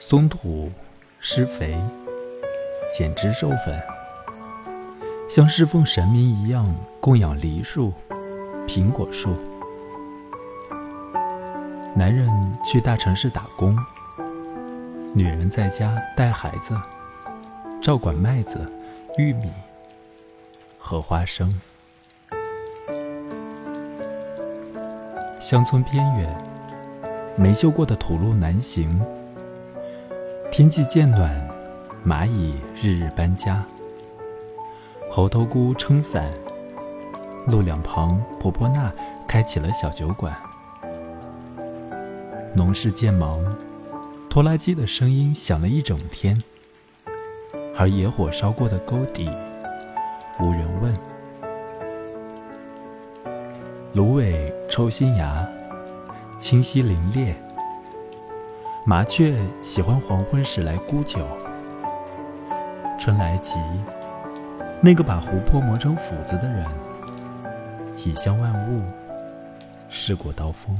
松土施肥，剪枝授粉，像侍奉神明一样供养梨树、苹果树。男人去大城市打工，女人在家带孩子，照管麦子、玉米和花生。乡村偏远，没修过的土路难行。天气渐暖，蚂蚁日日搬家。猴头菇撑伞，路两旁婆婆那开起了小酒馆。农事渐忙，拖拉机的声音响了一整天，而野火烧过的沟底，无人问。芦苇抽新芽，清晰凌冽。麻雀喜欢黄昏时来沽酒。春来急，那个把湖泊磨成斧子的人，已向万物试过刀锋。